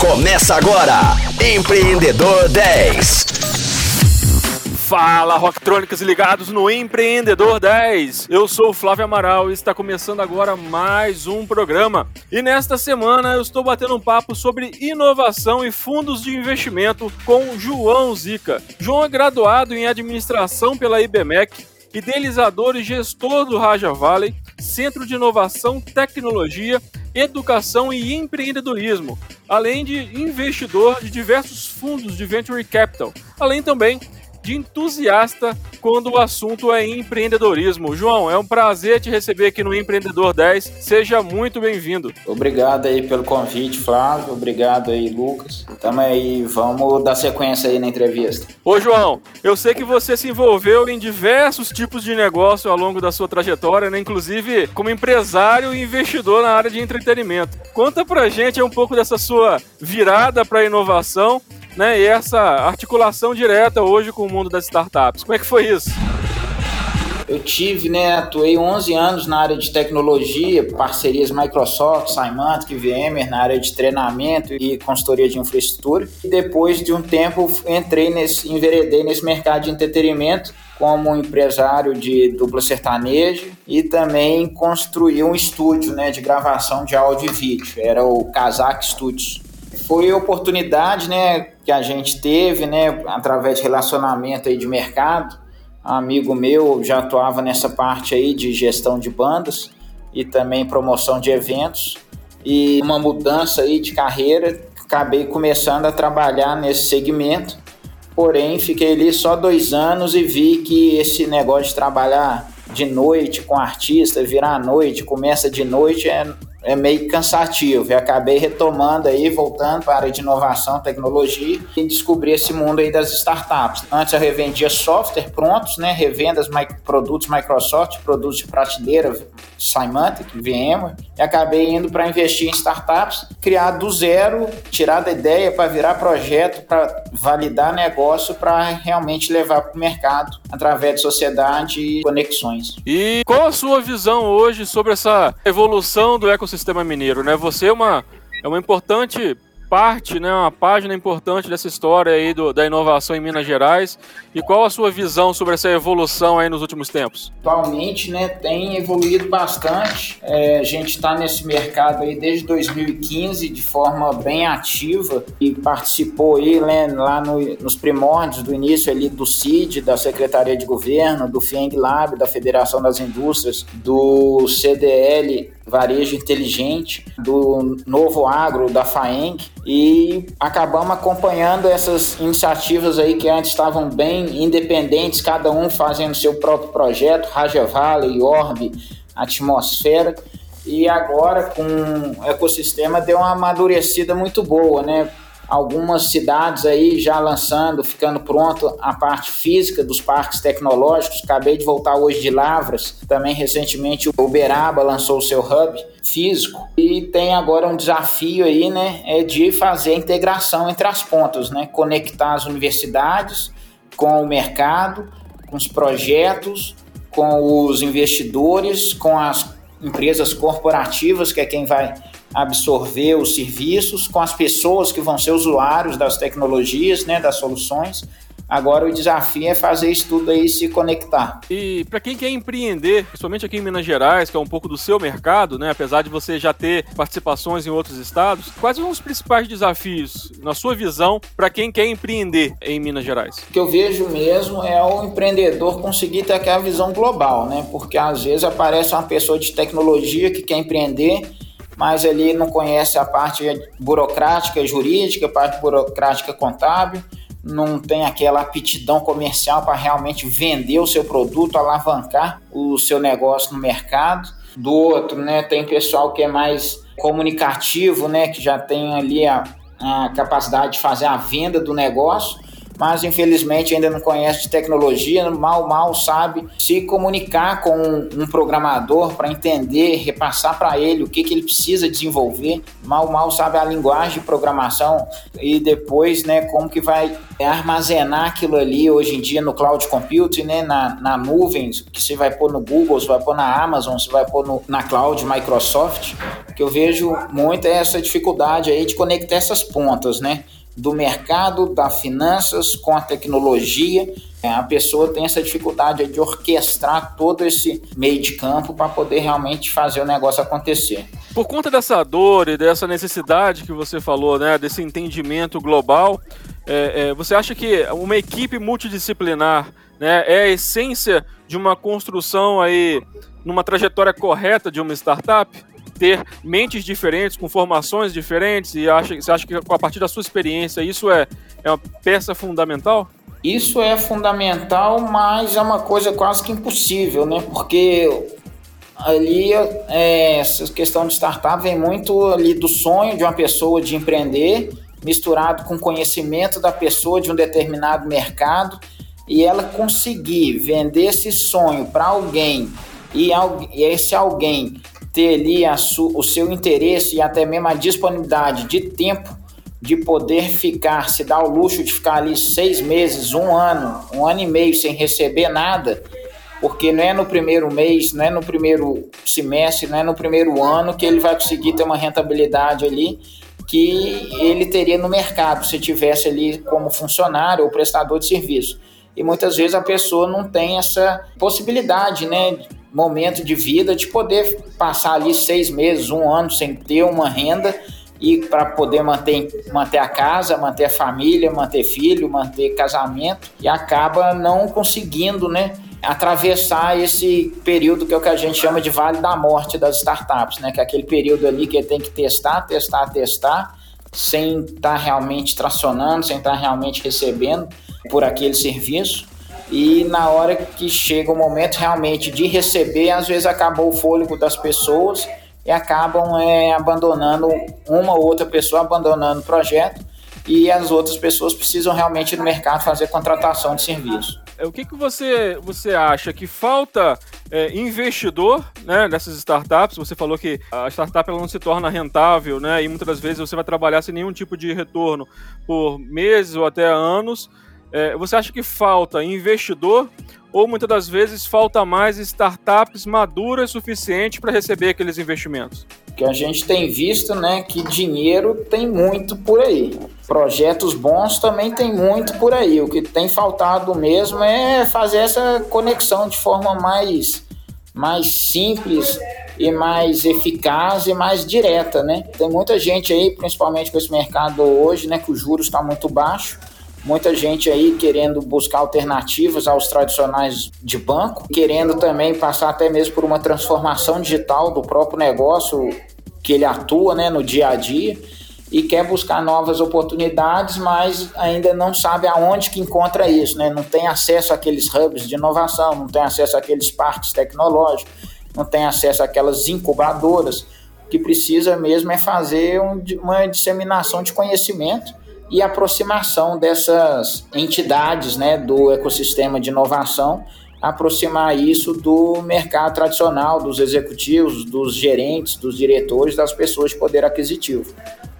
Começa agora, Empreendedor 10. Fala, Rocktrônicas ligados no Empreendedor 10. Eu sou o Flávio Amaral e está começando agora mais um programa. E nesta semana eu estou batendo um papo sobre inovação e fundos de investimento com João Zica. João é graduado em administração pela IBMEC, idealizador e gestor do Raja Valley, Centro de Inovação, Tecnologia, Educação e Empreendedorismo, além de investidor de diversos fundos de Venture Capital, além também de entusiasta quando o assunto é empreendedorismo. João, é um prazer te receber aqui no Empreendedor 10. Seja muito bem-vindo. Obrigado aí pelo convite, Flávio. Obrigado aí, Lucas. Tamo aí, vamos dar sequência aí na entrevista. Ô, João, eu sei que você se envolveu em diversos tipos de negócio ao longo da sua trajetória, né? Inclusive como empresário e investidor na área de entretenimento. Conta pra gente um pouco dessa sua virada para a inovação né? E essa articulação direta hoje com o mundo das startups. Como é que foi isso? Eu tive, né, atuei 11 anos na área de tecnologia, parcerias Microsoft, Symantec, VMware na área de treinamento e consultoria de infraestrutura. E depois de um tempo entrei nesse, enveredei nesse mercado de entretenimento como empresário de dupla sertaneja e também construí um estúdio, né, de gravação de áudio e vídeo. Era o Kazak Studios foi oportunidade, né, que a gente teve, né, através de relacionamento aí de mercado. Um amigo meu já atuava nessa parte aí de gestão de bandas e também promoção de eventos e uma mudança aí de carreira. Acabei começando a trabalhar nesse segmento, porém fiquei ali só dois anos e vi que esse negócio de trabalhar de noite com artista, virar à noite, começa de noite, é, é meio cansativo. E acabei retomando aí, voltando para a área de inovação, tecnologia e descobri esse mundo aí das startups. Antes eu revendia software prontos, né? Revendas, produtos Microsoft, produtos de prateleira, Symantec, VMware. E acabei indo para investir em startups, criar do zero, tirar da ideia para virar projeto, para validar negócio, para realmente levar para o mercado através de sociedade e conexões. E qual a sua visão hoje sobre essa evolução do ecossistema? Ecossistema mineiro, né? Você é uma, é uma importante parte, né, uma página importante dessa história aí do, da inovação em Minas Gerais. E qual a sua visão sobre essa evolução aí nos últimos tempos? Atualmente, né, tem evoluído bastante. É, a gente está nesse mercado aí desde 2015 de forma bem ativa e participou aí né, lá no, nos primórdios do início ali do CID, da Secretaria de Governo, do FIENG Lab, da Federação das Indústrias, do CDL Varejo Inteligente, do Novo Agro, da FAENG, e acabamos acompanhando essas iniciativas aí que antes estavam bem independentes, cada um fazendo seu próprio projeto, Raja Valley, Orb, Atmosfera, e agora com o ecossistema deu uma amadurecida muito boa, né? Algumas cidades aí já lançando, ficando pronto a parte física dos parques tecnológicos. Acabei de voltar hoje de Lavras, também recentemente Uberaba lançou o seu hub físico. E tem agora um desafio aí, né, é de fazer a integração entre as pontas, né, conectar as universidades com o mercado, com os projetos, com os investidores, com as empresas corporativas, que é quem vai absorver os serviços com as pessoas que vão ser usuários das tecnologias, né, das soluções. Agora o desafio é fazer isso tudo aí se conectar. E para quem quer empreender, principalmente aqui em Minas Gerais, que é um pouco do seu mercado, né, apesar de você já ter participações em outros estados, quais são os principais desafios, na sua visão, para quem quer empreender em Minas Gerais? O que eu vejo mesmo é o empreendedor conseguir ter aquela visão global, né? Porque às vezes aparece uma pessoa de tecnologia que quer empreender mas ele não conhece a parte burocrática jurídica, a parte burocrática contábil, não tem aquela aptidão comercial para realmente vender o seu produto, alavancar o seu negócio no mercado. Do outro, né, tem pessoal que é mais comunicativo, né, que já tem ali a, a capacidade de fazer a venda do negócio mas infelizmente ainda não conhece de tecnologia, mal mal sabe se comunicar com um programador para entender, repassar para ele o que, que ele precisa desenvolver, mal mal sabe a linguagem de programação e depois, né, como que vai armazenar aquilo ali hoje em dia no cloud computing, né, na, na nuvem, que você vai pôr no Google, você vai pôr na Amazon, você vai pôr no, na cloud Microsoft, que eu vejo muito é essa dificuldade aí de conectar essas pontas, né? Do mercado, da finanças com a tecnologia. É, a pessoa tem essa dificuldade de orquestrar todo esse meio de campo para poder realmente fazer o negócio acontecer. Por conta dessa dor e dessa necessidade que você falou, né, desse entendimento global, é, é, você acha que uma equipe multidisciplinar né, é a essência de uma construção aí numa trajetória correta de uma startup? Ter mentes diferentes, com formações diferentes, e acha, você acha que a partir da sua experiência isso é, é uma peça fundamental? Isso é fundamental, mas é uma coisa quase que impossível, né? Porque ali é, essa questão de startup vem muito ali do sonho de uma pessoa de empreender, misturado com conhecimento da pessoa de um determinado mercado, e ela conseguir vender esse sonho para alguém e, e esse alguém ter ali o seu interesse e até mesmo a disponibilidade de tempo de poder ficar, se dar o luxo de ficar ali seis meses, um ano, um ano e meio sem receber nada, porque não é no primeiro mês, não é no primeiro semestre, não é no primeiro ano que ele vai conseguir ter uma rentabilidade ali que ele teria no mercado se tivesse ali como funcionário ou prestador de serviço. E muitas vezes a pessoa não tem essa possibilidade, né, momento de vida de poder passar ali seis meses, um ano sem ter uma renda e para poder manter, manter a casa, manter a família, manter filho, manter casamento e acaba não conseguindo, né? atravessar esse período que é o que a gente chama de vale da morte das startups, né? Que é aquele período ali que tem que testar, testar, testar, sem estar tá realmente tracionando, sem estar tá realmente recebendo por aquele serviço. E na hora que chega o momento realmente de receber, às vezes acabou o fôlego das pessoas e acabam é, abandonando uma ou outra pessoa abandonando o projeto e as outras pessoas precisam realmente no mercado fazer contratação de serviço. É, o que, que você, você acha que falta é, investidor né, nessas startups? Você falou que a startup ela não se torna rentável, né? E muitas das vezes você vai trabalhar sem nenhum tipo de retorno por meses ou até anos. É, você acha que falta investidor ou muitas das vezes falta mais startups maduras suficientes para receber aqueles investimentos? Que a gente tem visto, né, que dinheiro tem muito por aí. Projetos bons também tem muito por aí. O que tem faltado mesmo é fazer essa conexão de forma mais mais simples e mais eficaz e mais direta, né? Tem muita gente aí, principalmente com esse mercado hoje, né, que o juros está muito baixo muita gente aí querendo buscar alternativas aos tradicionais de banco, querendo também passar até mesmo por uma transformação digital do próprio negócio que ele atua né, no dia a dia e quer buscar novas oportunidades, mas ainda não sabe aonde que encontra isso, né? Não tem acesso àqueles hubs de inovação, não tem acesso àqueles parques tecnológicos, não tem acesso àquelas incubadoras. O que precisa mesmo é fazer uma disseminação de conhecimento e aproximação dessas entidades né, do ecossistema de inovação, aproximar isso do mercado tradicional, dos executivos, dos gerentes, dos diretores, das pessoas de poder aquisitivo.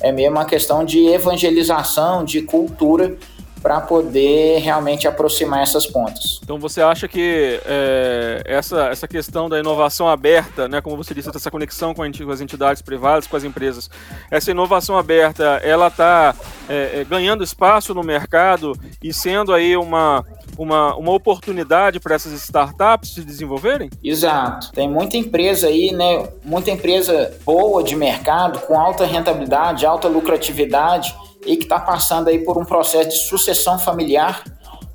É mesmo uma questão de evangelização, de cultura para poder realmente aproximar essas pontas. Então você acha que é, essa, essa questão da inovação aberta, né, como você disse, essa conexão com, as entidades privadas, com as empresas, essa inovação aberta, ela está é, é, ganhando espaço no mercado e sendo aí uma, uma, uma oportunidade para essas startups se desenvolverem? Exato. Tem muita empresa aí, né? Muita empresa boa de mercado, com alta rentabilidade, alta lucratividade e que está passando aí por um processo de sucessão familiar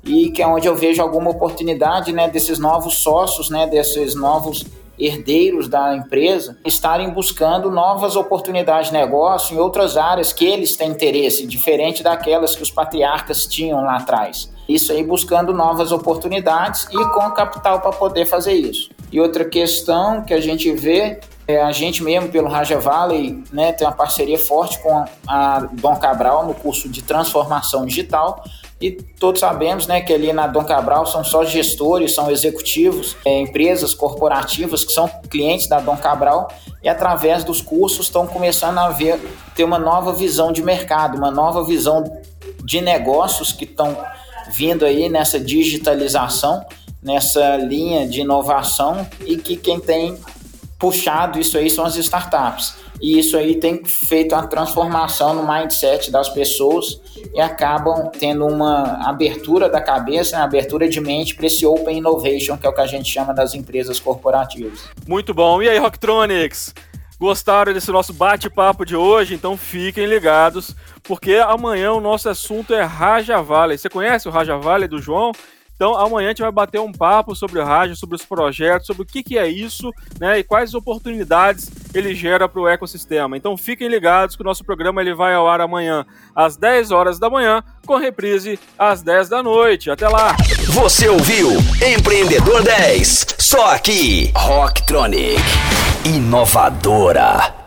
e que é onde eu vejo alguma oportunidade né, desses novos sócios, né, desses novos herdeiros da empresa estarem buscando novas oportunidades de negócio em outras áreas que eles têm interesse, diferente daquelas que os patriarcas tinham lá atrás. Isso aí buscando novas oportunidades e com capital para poder fazer isso. E outra questão que a gente vê é, a gente mesmo, pelo Raja Valley, né, tem uma parceria forte com a Dom Cabral no curso de transformação digital. E todos sabemos né, que ali na Dom Cabral são só gestores, são executivos, é, empresas corporativas que são clientes da Dom Cabral e através dos cursos estão começando a ver, ter uma nova visão de mercado, uma nova visão de negócios que estão vindo aí nessa digitalização, nessa linha de inovação e que quem tem puxado isso aí são as startups. E isso aí tem feito uma transformação no mindset das pessoas e acabam tendo uma abertura da cabeça, uma abertura de mente para esse Open Innovation, que é o que a gente chama das empresas corporativas. Muito bom. E aí, Rocktronics? Gostaram desse nosso bate-papo de hoje? Então fiquem ligados, porque amanhã o nosso assunto é Raja Valley. Você conhece o Raja Valley do João? Então, amanhã a gente vai bater um papo sobre o rádio, sobre os projetos, sobre o que, que é isso, né, e quais oportunidades ele gera para o ecossistema. Então, fiquem ligados que o nosso programa ele vai ao ar amanhã às 10 horas da manhã, com reprise às 10 da noite. Até lá! Você ouviu Empreendedor 10, só aqui, Rocktronic, inovadora.